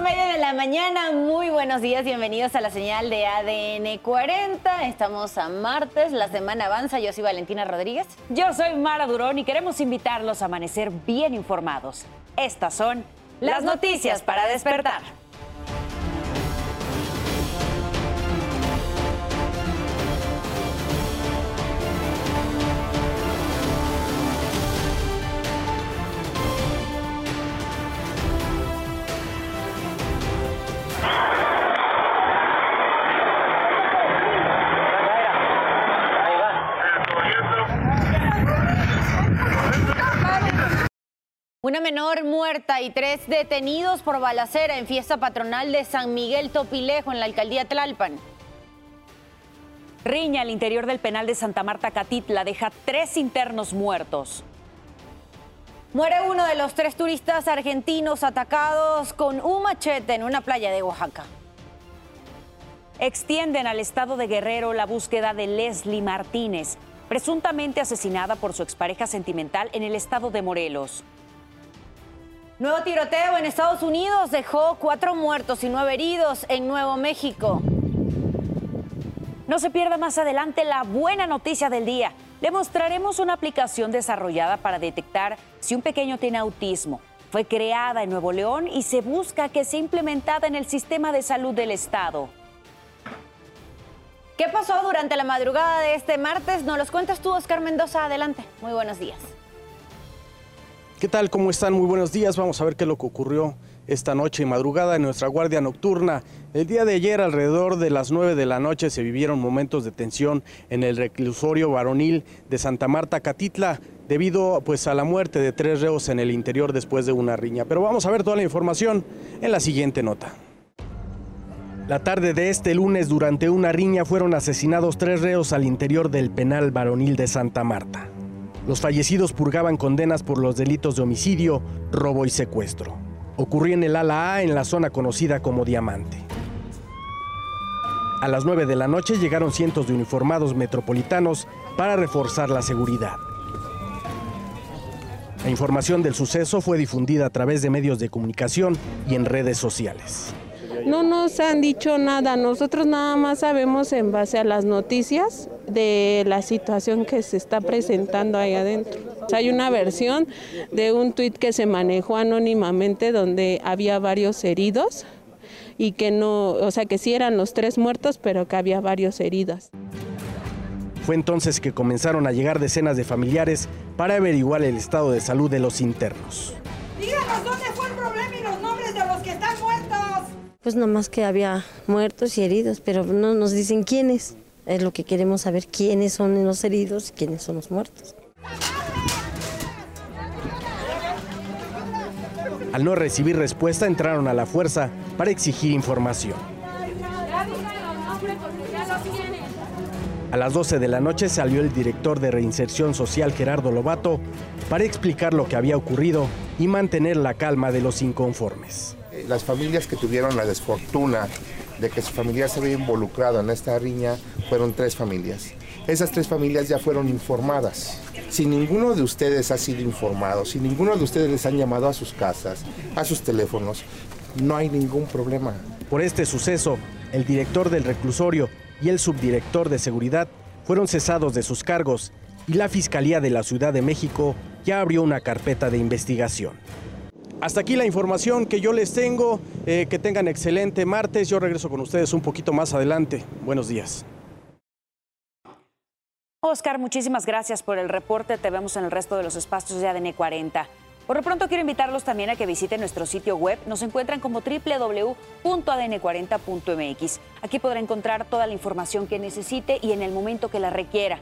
Media de la mañana, muy buenos días, bienvenidos a la señal de ADN 40. Estamos a martes, la semana avanza. Yo soy Valentina Rodríguez. Yo soy Mara Durón y queremos invitarlos a amanecer bien informados. Estas son las, noticias para despertar. Menor muerta y tres detenidos por balacera en fiesta patronal de San Miguel Topilejo en la alcaldía Tlalpan. Riña al interior del penal de Santa Marta Catitla deja tres internos muertos. Muere uno de los tres turistas argentinos atacados con un machete en una playa de Oaxaca. Extienden al estado de Guerrero la búsqueda de Leslie Martínez, presuntamente asesinada por su expareja sentimental en el estado de Morelos. Nuevo tiroteo en Estados Unidos dejó cuatro muertos y nueve heridos en Nuevo México. No se pierda más adelante la buena noticia del día. Le mostraremos una aplicación desarrollada para detectar si un pequeño tiene autismo. Fue creada en Nuevo León y se busca que sea implementada en el sistema de salud del Estado. ¿Qué pasó durante la madrugada de este martes? Nos los cuentas tú, Oscar Mendoza. Adelante. Muy buenos días. ¿Qué tal? ¿Cómo están? Muy buenos días. Vamos a ver qué es lo que ocurrió esta noche y madrugada en nuestra guardia nocturna. El día de ayer, alrededor de las 9 de la noche, se vivieron momentos de tensión en el reclusorio varonil de Santa Marta, Catitla, debido pues, a la muerte de tres reos en el interior después de una riña. Pero vamos a ver toda la información en la siguiente nota. La tarde de este lunes, durante una riña, fueron asesinados tres reos al interior del penal varonil de Santa Marta. Los fallecidos purgaban condenas por los delitos de homicidio, robo y secuestro. Ocurrió en el ala A en la zona conocida como Diamante. A las 9 de la noche llegaron cientos de uniformados metropolitanos para reforzar la seguridad. La información del suceso fue difundida a través de medios de comunicación y en redes sociales. No nos han dicho nada, nosotros nada más sabemos en base a las noticias de la situación que se está presentando ahí adentro. hay una versión de un tuit que se manejó anónimamente donde había varios heridos y que no, o sea que sí eran los tres muertos, pero que había varios heridos. Fue entonces que comenzaron a llegar decenas de familiares para averiguar el estado de salud de los internos. Díganos dónde fue el problema y los nombres de los que están muertos. Pues nomás que había muertos y heridos, pero no nos dicen quiénes. Es lo que queremos saber, quiénes son los heridos y quiénes son los muertos. Al no recibir respuesta, entraron a la fuerza para exigir información. A las 12 de la noche salió el director de Reinserción Social Gerardo Lobato para explicar lo que había ocurrido y mantener la calma de los inconformes. Las familias que tuvieron la desfortuna de que su familia se había involucrado en esta riña fueron tres familias. Esas tres familias ya fueron informadas. Si ninguno de ustedes ha sido informado, si ninguno de ustedes les han llamado a sus casas, a sus teléfonos, no hay ningún problema. Por este suceso, el director del reclusorio y el subdirector de seguridad fueron cesados de sus cargos y la Fiscalía de la Ciudad de México ya abrió una carpeta de investigación. Hasta aquí la información que yo les tengo. Eh, que tengan excelente martes. Yo regreso con ustedes un poquito más adelante. Buenos días. Oscar, muchísimas gracias por el reporte. Te vemos en el resto de los espacios de ADN 40. Por lo pronto quiero invitarlos también a que visiten nuestro sitio web. Nos encuentran como www.adn40.mx. Aquí podrá encontrar toda la información que necesite y en el momento que la requiera.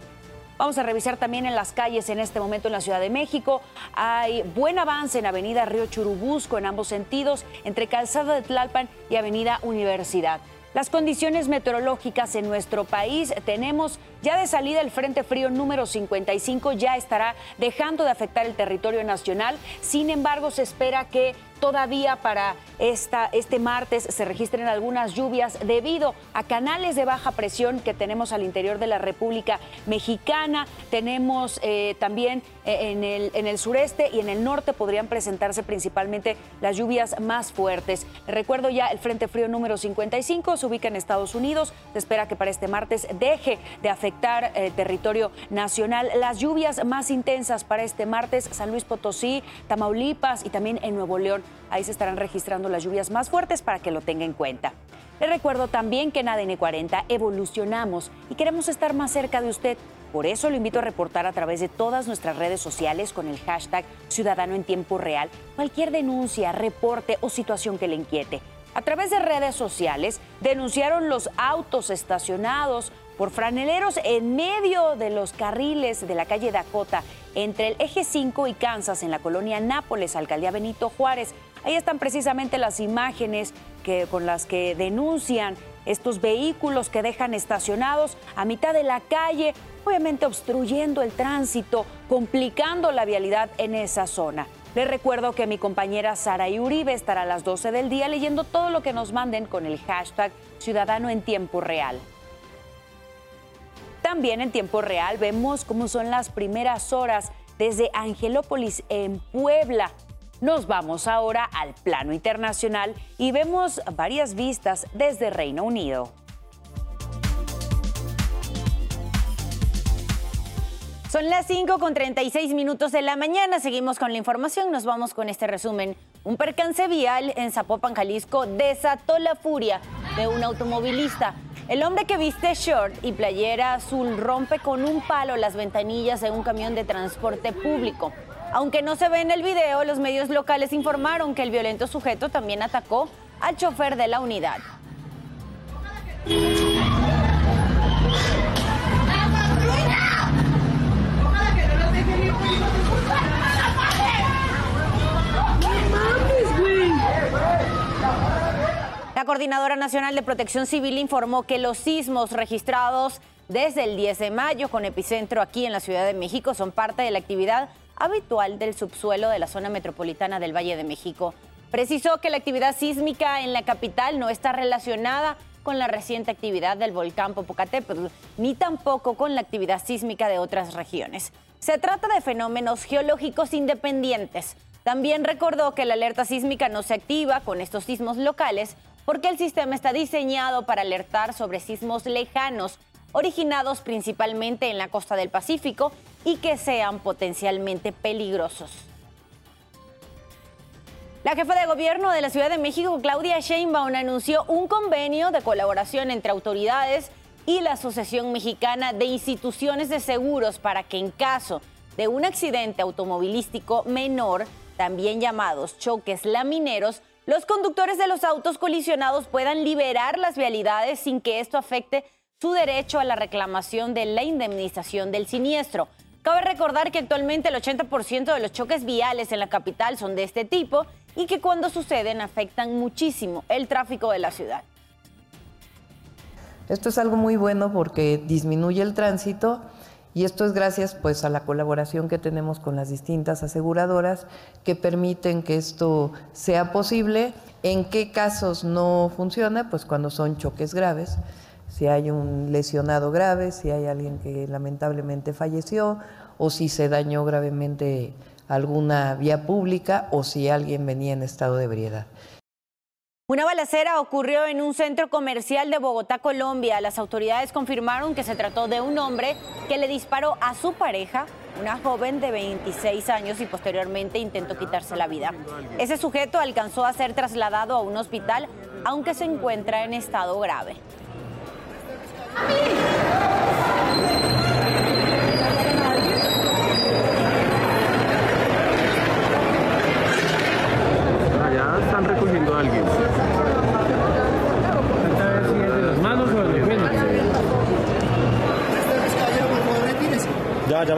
Vamos a revisar también en las calles en este momento en la Ciudad de México. Hay buen avance en Avenida Río Churubusco en ambos sentidos, entre Calzada de Tlalpan y Avenida Universidad. Las condiciones meteorológicas en nuestro país tenemos ya de salida el Frente Frío número 55 ya estará dejando de afectar el territorio nacional. Sin embargo, se espera que todavía para este martes se registren algunas lluvias debido a canales de baja presión que tenemos al interior de la República Mexicana. Tenemos eh, también eh, en el, en el sureste y en el norte podrían presentarse principalmente las lluvias más fuertes. Recuerdo ya el Frente Frío número 55 se ubica en Estados Unidos. Se espera que para este martes deje de afectar el eh, territorio nacional. Las lluvias más intensas para este martes, San Luis Potosí, Tamaulipas y también en Nuevo León. Ahí se estarán registrando las lluvias más fuertes para que lo tenga en cuenta. Le recuerdo también que en ADN 40 evolucionamos y queremos estar más cerca de usted. Por eso lo invito a reportar a través de todas nuestras redes sociales con el hashtag Ciudadano en Tiempo Real cualquier denuncia, reporte o situación que le inquiete. A través de redes sociales denunciaron los autos estacionados por franeleros en medio de los carriles de la calle Dakota entre el eje 5 y Kansas en la colonia Nápoles, alcaldía Benito Juárez. Ahí están precisamente las imágenes que, con las que denuncian estos vehículos que dejan estacionados a mitad de la calle, obviamente obstruyendo el tránsito, complicando la vialidad en esa zona. Les recuerdo que mi compañera Sara Uribe estará a las 12 del día leyendo todo lo que nos manden con el hashtag Ciudadano en Tiempo Real. También en tiempo real vemos cómo son las primeras horas desde Angelópolis en Puebla. Nos vamos ahora al plano internacional y vemos varias vistas desde Reino Unido. Son las 5 con 36 minutos de la mañana. Seguimos con la información. Nos vamos con este resumen. Un percance vial en Zapopan, Jalisco, desató la furia de un automovilista. El hombre que viste short y playera azul rompe con un palo las ventanillas de un camión de transporte público. Aunque no se ve en el video, los medios locales informaron que el violento sujeto también atacó al chofer de la unidad. Coordinadora Nacional de Protección Civil informó que los sismos registrados desde el 10 de mayo con epicentro aquí en la Ciudad de México son parte de la actividad habitual del subsuelo de la zona metropolitana del Valle de México. Precisó que la actividad sísmica en la capital no está relacionada con la reciente actividad del volcán Popocatépetl, ni tampoco con la actividad sísmica de otras regiones. Se trata de fenómenos geológicos independientes. También recordó que la alerta sísmica no se activa con estos sismos locales, porque el sistema está diseñado para alertar sobre sismos lejanos, originados principalmente en la costa del Pacífico y que sean potencialmente peligrosos. La jefa de gobierno de la Ciudad de México, Claudia Sheinbaum, anunció un convenio de colaboración entre autoridades y la Asociación Mexicana de Instituciones de Seguros para que en caso de un accidente automovilístico menor, también llamados choques lamineros, los conductores de los autos colisionados puedan liberar las vialidades sin que esto afecte su derecho a la reclamación de la indemnización del siniestro. Cabe recordar que actualmente el 80% de los choques viales en la capital son de este tipo y que cuando suceden afectan muchísimo el tráfico de la ciudad. Esto es algo muy bueno porque disminuye el tránsito y esto es gracias pues a la colaboración que tenemos con las distintas aseguradoras que permiten que esto sea posible. ¿En qué casos no funciona? Pues cuando son choques graves, si hay un lesionado grave, si hay alguien que lamentablemente falleció o si se dañó gravemente alguna vía pública o si alguien venía en estado de ebriedad. Una balacera ocurrió en un centro comercial de Bogotá, Colombia. Las autoridades confirmaron que se trató de un hombre que le disparó a su pareja, una joven de 26 años, y posteriormente intentó quitarse la vida. Ese sujeto alcanzó a ser trasladado a un hospital, aunque se encuentra en estado grave. Allá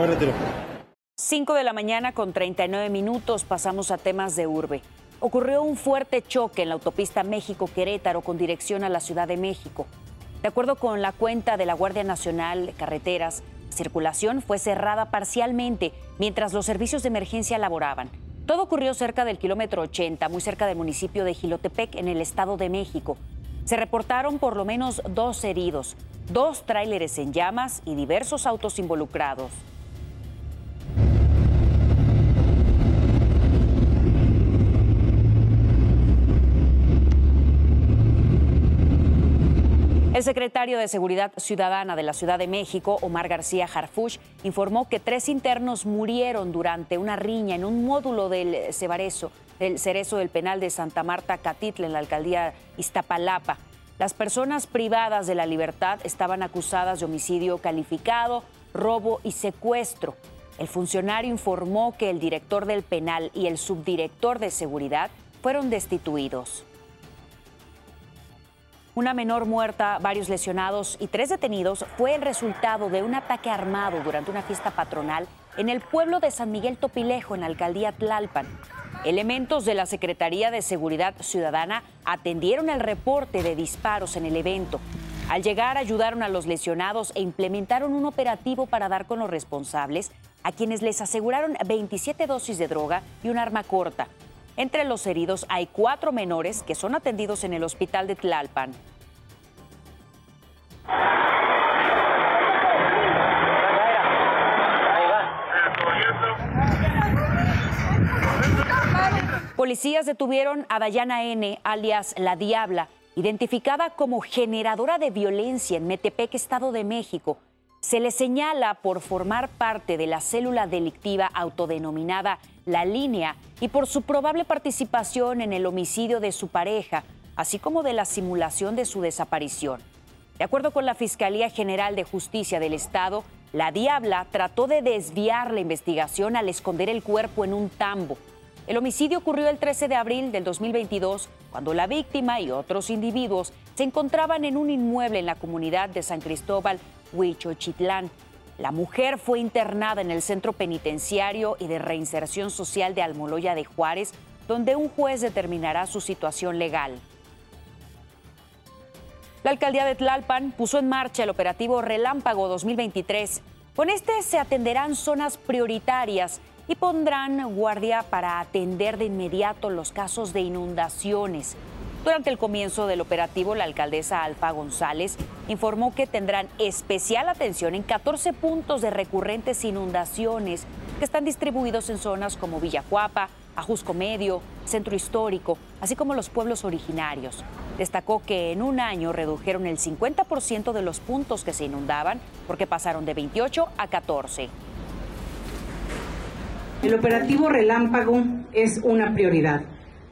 me retiro. 5 de la mañana con 39 minutos pasamos a temas de urbe. Ocurrió un fuerte choque en la autopista México-Querétaro con dirección a la Ciudad de México. De acuerdo con la cuenta de la Guardia Nacional de Carreteras, la circulación fue cerrada parcialmente mientras los servicios de emergencia laboraban. Todo ocurrió cerca del kilómetro 80, muy cerca del municipio de Gilotepec, en el Estado de México. Se reportaron por lo menos dos heridos, dos tráileres en llamas y diversos autos involucrados. Secretario de Seguridad Ciudadana de la Ciudad de México, Omar García Harfuch, informó que tres internos murieron durante una riña en un módulo del Cebarezo, del Cerezo del Penal de Santa Marta Catitla en la alcaldía Iztapalapa. Las personas privadas de la libertad estaban acusadas de homicidio calificado, robo y secuestro. El funcionario informó que el director del penal y el subdirector de seguridad fueron destituidos. Una menor muerta, varios lesionados y tres detenidos fue el resultado de un ataque armado durante una fiesta patronal en el pueblo de San Miguel Topilejo, en la alcaldía Tlalpan. Elementos de la Secretaría de Seguridad Ciudadana atendieron el reporte de disparos en el evento. Al llegar ayudaron a los lesionados e implementaron un operativo para dar con los responsables, a quienes les aseguraron 27 dosis de droga y un arma corta. Entre los heridos hay cuatro menores que son atendidos en el hospital de Tlalpan. Policías detuvieron a Dayana N., alias La Diabla, identificada como generadora de violencia en Metepec, Estado de México. Se le señala por formar parte de la célula delictiva autodenominada La Línea y por su probable participación en el homicidio de su pareja, así como de la simulación de su desaparición. De acuerdo con la Fiscalía General de Justicia del Estado, la Diabla trató de desviar la investigación al esconder el cuerpo en un tambo. El homicidio ocurrió el 13 de abril del 2022, cuando la víctima y otros individuos se encontraban en un inmueble en la comunidad de San Cristóbal, Huichochitlán. La mujer fue internada en el Centro Penitenciario y de Reinserción Social de Almoloya de Juárez, donde un juez determinará su situación legal. La alcaldía de Tlalpan puso en marcha el operativo Relámpago 2023. Con este se atenderán zonas prioritarias y pondrán guardia para atender de inmediato los casos de inundaciones. Durante el comienzo del operativo, la alcaldesa Alfa González informó que tendrán especial atención en 14 puntos de recurrentes inundaciones que están distribuidos en zonas como Villajuapa, Ajusco Medio, Centro Histórico, así como los pueblos originarios. Destacó que en un año redujeron el 50% de los puntos que se inundaban porque pasaron de 28 a 14. El operativo relámpago es una prioridad,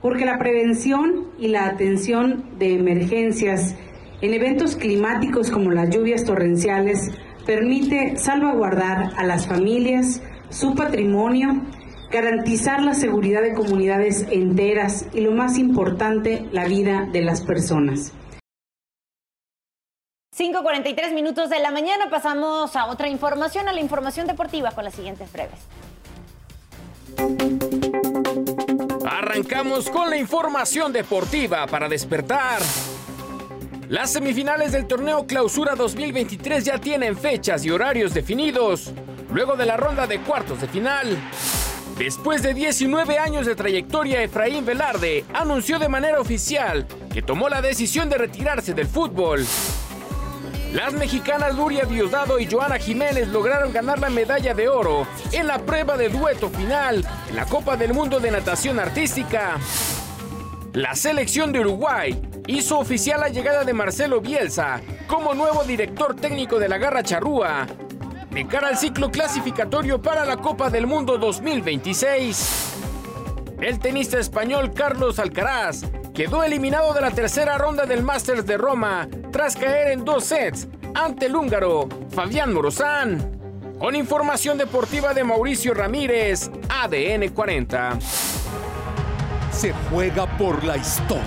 porque la prevención y la atención de emergencias en eventos climáticos como las lluvias torrenciales permite salvaguardar a las familias, su patrimonio, garantizar la seguridad de comunidades enteras y lo más importante, la vida de las personas. 5.43 minutos de la mañana pasamos a otra información, a la información deportiva con las siguientes breves. Arrancamos con la información deportiva para despertar. Las semifinales del torneo Clausura 2023 ya tienen fechas y horarios definidos, luego de la ronda de cuartos de final. Después de 19 años de trayectoria, Efraín Velarde anunció de manera oficial que tomó la decisión de retirarse del fútbol. Las mexicanas Luria Diosdado y Joana Jiménez lograron ganar la medalla de oro en la prueba de dueto final en la Copa del Mundo de Natación Artística. La selección de Uruguay hizo oficial la llegada de Marcelo Bielsa como nuevo director técnico de la Garra Charrúa de cara al ciclo clasificatorio para la Copa del Mundo 2026. El tenista español Carlos Alcaraz quedó eliminado de la tercera ronda del Masters de Roma tras caer en dos sets ante el húngaro Fabián Morozán. Con información deportiva de Mauricio Ramírez, ADN 40. Se juega por la historia.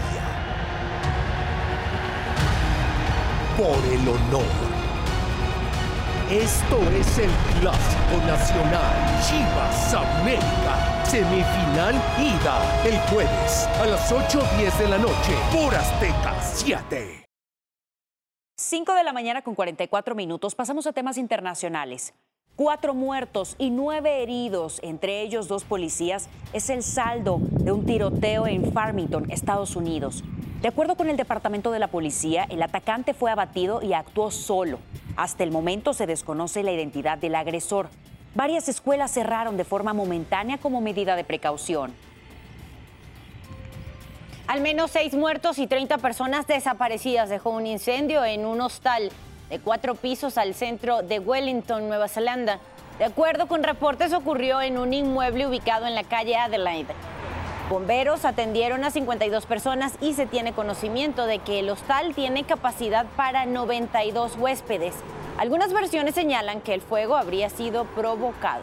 Por el honor. Esto es el Clásico Nacional Chivas América. Semifinal ida el jueves a las 8.10 de la noche por Azteca 7. 5 de la mañana con 44 minutos. Pasamos a temas internacionales. Cuatro muertos y nueve heridos, entre ellos dos policías, es el saldo de un tiroteo en Farmington, Estados Unidos. De acuerdo con el Departamento de la Policía, el atacante fue abatido y actuó solo. Hasta el momento se desconoce la identidad del agresor. Varias escuelas cerraron de forma momentánea como medida de precaución. Al menos seis muertos y 30 personas desaparecidas dejó un incendio en un hostal de cuatro pisos al centro de Wellington, Nueva Zelanda. De acuerdo con reportes, ocurrió en un inmueble ubicado en la calle Adelaide. Bomberos atendieron a 52 personas y se tiene conocimiento de que el hostal tiene capacidad para 92 huéspedes. Algunas versiones señalan que el fuego habría sido provocado.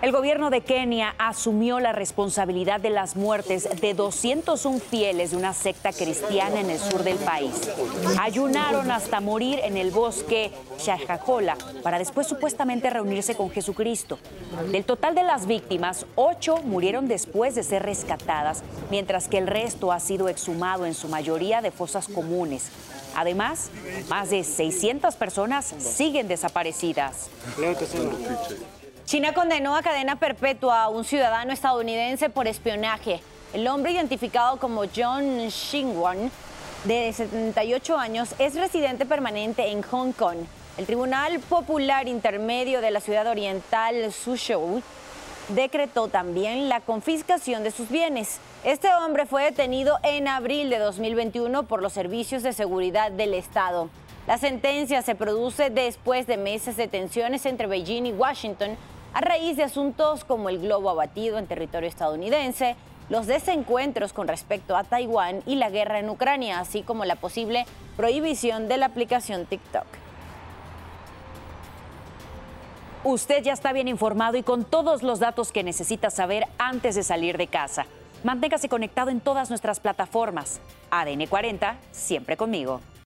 El gobierno de Kenia asumió la responsabilidad de las muertes de 201 fieles de una secta cristiana en el sur del país. Ayunaron hasta morir en el bosque Shajajola para después supuestamente reunirse con Jesucristo. Del total de las víctimas, ocho murieron después de ser rescatadas, mientras que el resto ha sido exhumado en su mayoría de fosas comunes. Además, más de 600 personas siguen desaparecidas. China condenó a cadena perpetua a un ciudadano estadounidense por espionaje. El hombre identificado como John Xinguan, de 78 años, es residente permanente en Hong Kong. El Tribunal Popular Intermedio de la ciudad oriental Suzhou decretó también la confiscación de sus bienes. Este hombre fue detenido en abril de 2021 por los servicios de seguridad del Estado. La sentencia se produce después de meses de tensiones entre Beijing y Washington a raíz de asuntos como el globo abatido en territorio estadounidense, los desencuentros con respecto a Taiwán y la guerra en Ucrania, así como la posible prohibición de la aplicación TikTok. Usted ya está bien informado y con todos los datos que necesita saber antes de salir de casa. Manténgase conectado en todas nuestras plataformas. ADN 40, siempre conmigo.